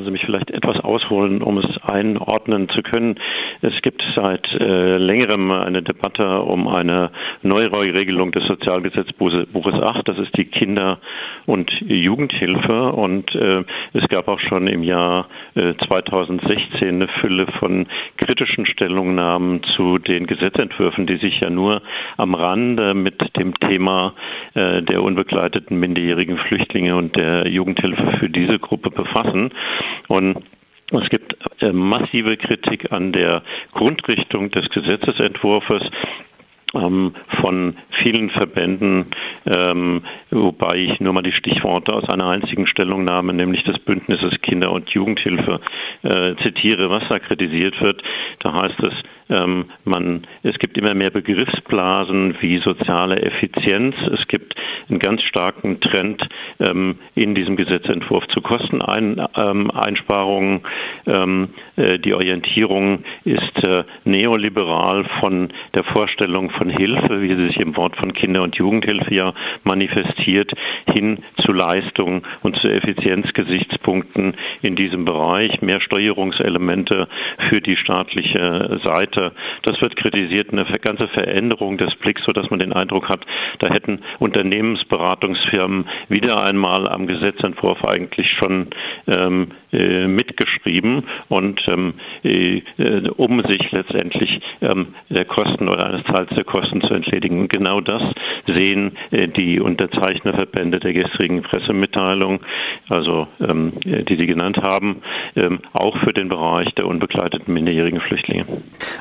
lassen Sie mich vielleicht etwas ausholen, um es einordnen zu können. Es gibt seit äh, längerem eine Debatte um eine Neuregelung des Sozialgesetzbuches 8. Das ist die Kinder- und Jugendhilfe. Und äh, es gab auch schon im Jahr äh, 2016 eine Fülle von kritischen Stellungnahmen zu den Gesetzentwürfen, die sich ja nur am Rande mit dem Thema äh, der unbegleiteten minderjährigen Flüchtlinge und der Jugendhilfe für diese Gruppe befassen. Und es gibt äh, massive Kritik an der Grundrichtung des Gesetzesentwurfs ähm, von vielen Verbänden, ähm, wobei ich nur mal die Stichworte aus einer einzigen Stellungnahme, nämlich des Bündnisses Kinder- und Jugendhilfe, äh, zitiere, was da kritisiert wird. Da heißt es, ähm, man, es gibt immer mehr Begriffsblasen wie soziale Effizienz. Es gibt einen ganz starken Trend ähm, in diesem Gesetzentwurf zu Kosteneinsparungen. Ähm, äh, die Orientierung ist äh, neoliberal von der Vorstellung von Hilfe, wie sie sich im Wort von Kinder- und Jugendhilfe ja manifestiert, hin zu Leistung und zu Effizienzgesichtspunkten in diesem Bereich, mehr Steuerungselemente für die staatliche Seite weiter. Das wird kritisiert, eine ganze Veränderung des Blicks, sodass man den Eindruck hat, da hätten Unternehmensberatungsfirmen wieder einmal am Gesetzentwurf eigentlich schon ähm, äh, mitgeschrieben und ähm, äh, um sich letztendlich ähm, der Kosten oder eines Teils der Kosten zu entledigen. genau das sehen äh, die Unterzeichnerverbände der gestrigen Pressemitteilung, also ähm, die Sie genannt haben, ähm, auch für den Bereich der unbegleiteten minderjährigen Flüchtlinge.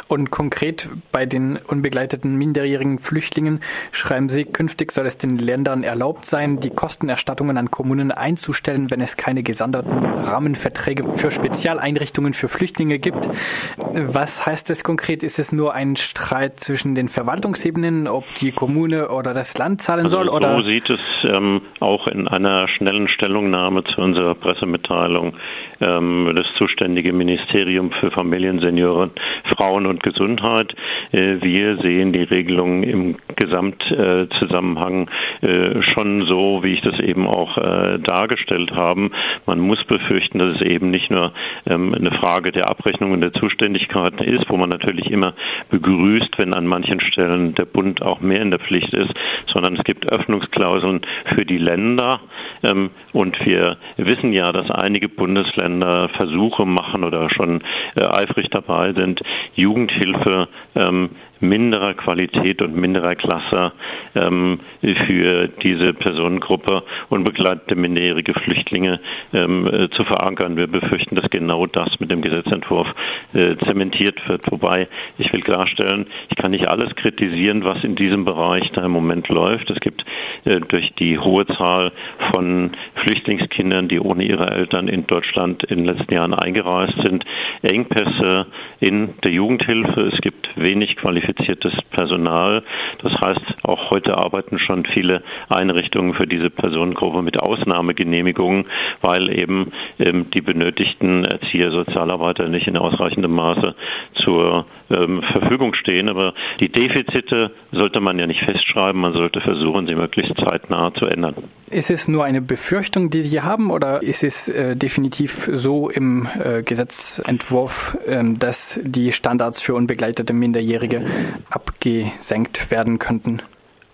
Und konkret bei den unbegleiteten minderjährigen Flüchtlingen schreiben Sie, künftig soll es den Ländern erlaubt sein, die Kostenerstattungen an Kommunen einzustellen, wenn es keine gesonderten Rahmenverträge für Spezialeinrichtungen für Flüchtlinge gibt. Was heißt das konkret? Ist es nur ein Streit zwischen den Verwaltungsebenen, ob die Kommune oder das Land zahlen also soll? So oder? sieht es ähm, auch in einer schnellen Stellungnahme zu unserer Pressemitteilung ähm, das zuständige Ministerium für Familien, Senioren, Frauen und Gesundheit. Äh, wir sehen die Regelung im Gesamtzusammenhang äh, schon so, wie ich das eben auch äh, dargestellt habe. Man muss befürchten, dass es eben nicht nur ähm, eine Frage der Abrechnung und der Zuständigkeiten ist, wo man natürlich immer begrüßt, wenn an manchen Stellen der Bund auch mehr in der Pflicht ist, sondern es gibt Öffnungsklauseln für die Länder. Ähm, und wir wissen ja, dass einige Bundesländer Versuche machen oder schon eifrig dabei sind, Jugend Jugendhilfe ähm, minderer Qualität und minderer Klasse ähm, für diese Personengruppe unbegleitete minderjährige Flüchtlinge ähm, äh, zu verankern. Wir befürchten, dass genau das mit dem Gesetzentwurf äh, zementiert wird. Wobei ich will klarstellen, ich kann nicht alles kritisieren, was in diesem Bereich da im Moment läuft. Es gibt äh, durch die hohe Zahl von Flüchtlingskindern, die ohne ihre Eltern in Deutschland in den letzten Jahren eingereist sind, Engpässe in der Jugendhilfe. Es gibt wenig qualifizierte qualifiziertes Personal. Das heißt, auch heute arbeiten schon viele Einrichtungen für diese Personengruppe mit Ausnahmegenehmigungen, weil eben ähm, die benötigten Erzieher, Sozialarbeiter nicht in ausreichendem Maße zur ähm, Verfügung stehen. Aber die Defizite sollte man ja nicht festschreiben, man sollte versuchen, sie möglichst zeitnah zu ändern. Ist es nur eine Befürchtung, die Sie haben, oder ist es äh, definitiv so im äh, Gesetzentwurf, äh, dass die Standards für unbegleitete Minderjährige abgesenkt werden könnten?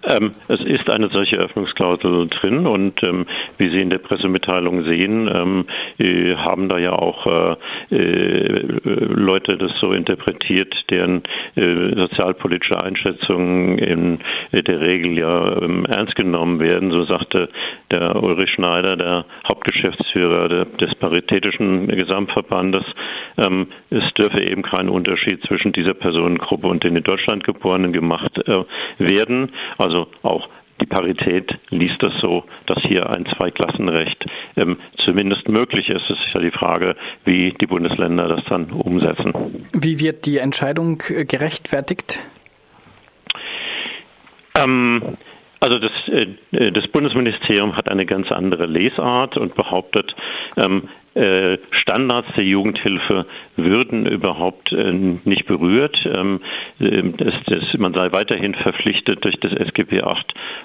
Ähm, es ist eine solche Öffnungsklausel drin und ähm, wie Sie in der Pressemitteilung sehen, ähm, äh, haben da ja auch äh, äh, Leute das so interpretiert, deren äh, sozialpolitische Einschätzungen in der Regel ja ähm, ernst genommen werden. So sagte der Ulrich Schneider, der Hauptgeschäftsführer des Paritätischen Gesamtverbandes, ähm, es dürfe eben kein Unterschied zwischen dieser Personengruppe und den in Deutschland Geborenen gemacht äh, werden. Also also auch die Parität liest das so, dass hier ein Zweiklassenrecht ähm, zumindest möglich ist. Es ist ja die Frage, wie die Bundesländer das dann umsetzen. Wie wird die Entscheidung äh, gerechtfertigt? Ähm, also das, äh, das Bundesministerium hat eine ganz andere Lesart und behauptet, ähm, äh, Standards der Jugendhilfe würden überhaupt äh, nicht berührt. Ähm, das, man sei weiterhin verpflichtet, durch das SGB VIII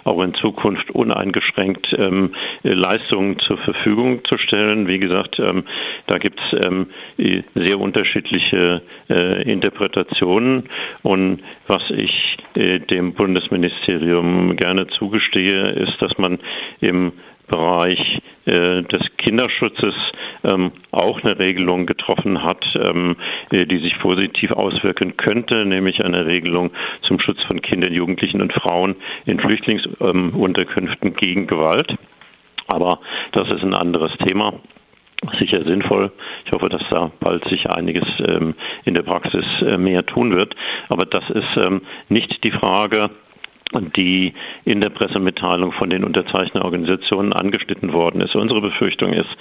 auch in Zukunft uneingeschränkt ähm, Leistungen zur Verfügung zu stellen. Wie gesagt, ähm, da gibt es sehr unterschiedliche äh, Interpretationen. Und was ich äh, dem Bundesministerium gerne zugestehe, ist, dass man im Bereich äh, des Kinderschutzes ähm, auch eine Regelung getroffen hat, ähm, äh, die sich positiv auswirken könnte, nämlich eine Regelung zum Schutz von Kindern, Jugendlichen und Frauen in Flüchtlingsunterkünften gegen Gewalt. Aber das ist ein anderes Thema sicher sinnvoll. Ich hoffe, dass da bald sich einiges ähm, in der Praxis äh, mehr tun wird. Aber das ist ähm, nicht die Frage, die in der Pressemitteilung von den Unterzeichnerorganisationen angeschnitten worden ist. Unsere Befürchtung ist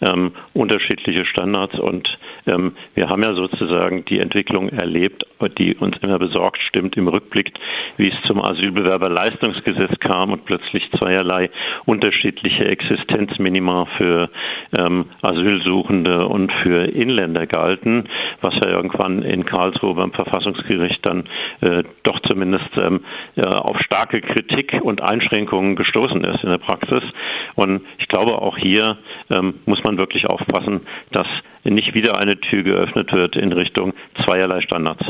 ähm, unterschiedliche Standards und ähm, wir haben ja sozusagen die Entwicklung erlebt, die uns immer besorgt stimmt im Rückblick, wie es zum Asylbewerberleistungsgesetz kam und plötzlich zweierlei unterschiedliche Existenzminima für ähm, Asylsuchende und für Inländer galten, was ja irgendwann in Karlsruhe beim Verfassungsgericht dann äh, doch zumindest ähm, ja, auf starke Kritik und Einschränkungen gestoßen ist in der Praxis. Und ich glaube, auch hier ähm, muss man wirklich aufpassen, dass nicht wieder eine Tür geöffnet wird in Richtung zweierlei Standards.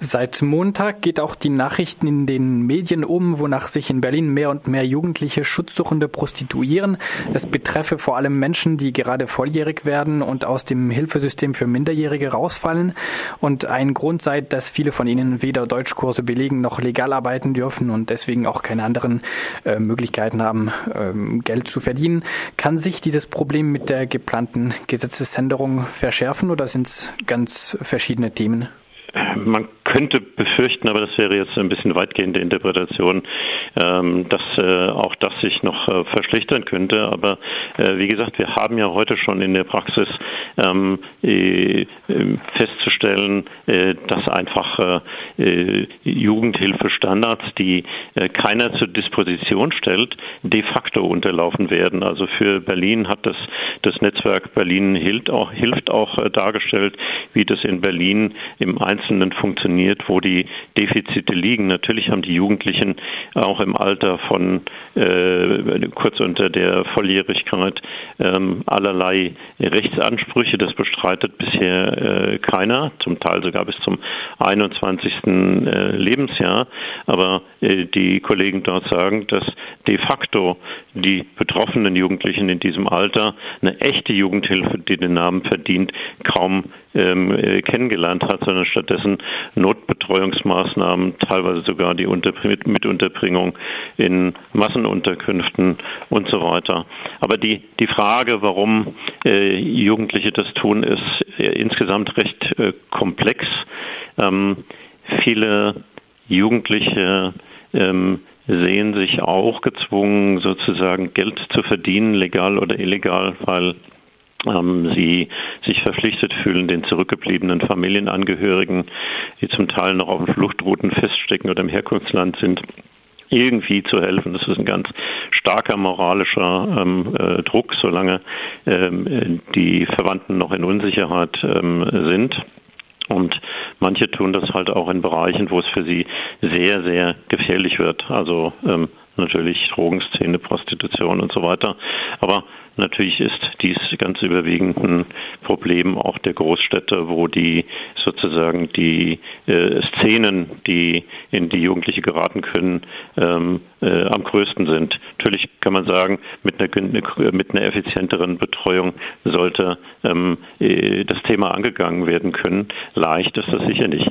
Seit Montag geht auch die Nachrichten in den Medien um, wonach sich in Berlin mehr und mehr Jugendliche Schutzsuchende prostituieren. Es betreffe vor allem Menschen, die gerade volljährig werden und aus dem Hilfesystem für Minderjährige rausfallen. Und ein Grund sei, dass viele von ihnen weder Deutschkurse belegen noch legal arbeiten dürfen und deswegen auch keine anderen äh, Möglichkeiten haben, ähm, Geld zu verdienen. Kann sich dieses Problem mit der geplanten Gesetzesänderung verschärfen oder sind es ganz verschiedene Themen? Man könnte befürchten, aber das wäre jetzt ein bisschen weitgehende Interpretation, ähm, dass äh, auch das sich noch äh, verschlechtern könnte. Aber äh, wie gesagt, wir haben ja heute schon in der Praxis ähm, festzustellen, dass einfach Jugendhilfestandards, die keiner zur Disposition stellt, de facto unterlaufen werden. Also für Berlin hat das, das Netzwerk Berlin hilft auch, hilft auch dargestellt, wie das in Berlin im Einzelnen funktioniert definiert, wo die Defizite liegen. Natürlich haben die Jugendlichen auch im Alter von äh, kurz unter der Volljährigkeit ähm, allerlei Rechtsansprüche. Das bestreitet bisher äh, keiner, zum Teil sogar bis zum 21. Äh, Lebensjahr. Aber äh, die Kollegen dort sagen, dass de facto die betroffenen Jugendlichen in diesem Alter eine echte Jugendhilfe, die den Namen verdient, kaum ähm, äh, kennengelernt hat, sondern stattdessen Notbetreuungsmaßnahmen, teilweise sogar die Unter Mitunterbringung in Massenunterkünften und so weiter. Aber die, die Frage, warum äh, Jugendliche das tun, ist äh, insgesamt recht äh, komplex. Ähm, viele Jugendliche ähm, sehen sich auch gezwungen, sozusagen Geld zu verdienen, legal oder illegal, weil sie sich verpflichtet fühlen, den zurückgebliebenen Familienangehörigen, die zum Teil noch auf den Fluchtrouten feststecken oder im Herkunftsland sind, irgendwie zu helfen. Das ist ein ganz starker moralischer ähm, äh, Druck, solange ähm, die Verwandten noch in Unsicherheit ähm, sind. Und manche tun das halt auch in Bereichen, wo es für sie sehr, sehr gefährlich wird. Also ähm, natürlich Drogenszene, Prostitution und so weiter. Aber natürlich ist dies ganz überwiegend ein Problem auch der Großstädte, wo die sozusagen die äh, Szenen, die in die Jugendliche geraten können, ähm, äh, am größten sind. Natürlich kann man sagen, mit einer, mit einer effizienteren Betreuung sollte ähm, äh, das Thema angegangen werden können. Leicht ist das sicher nicht.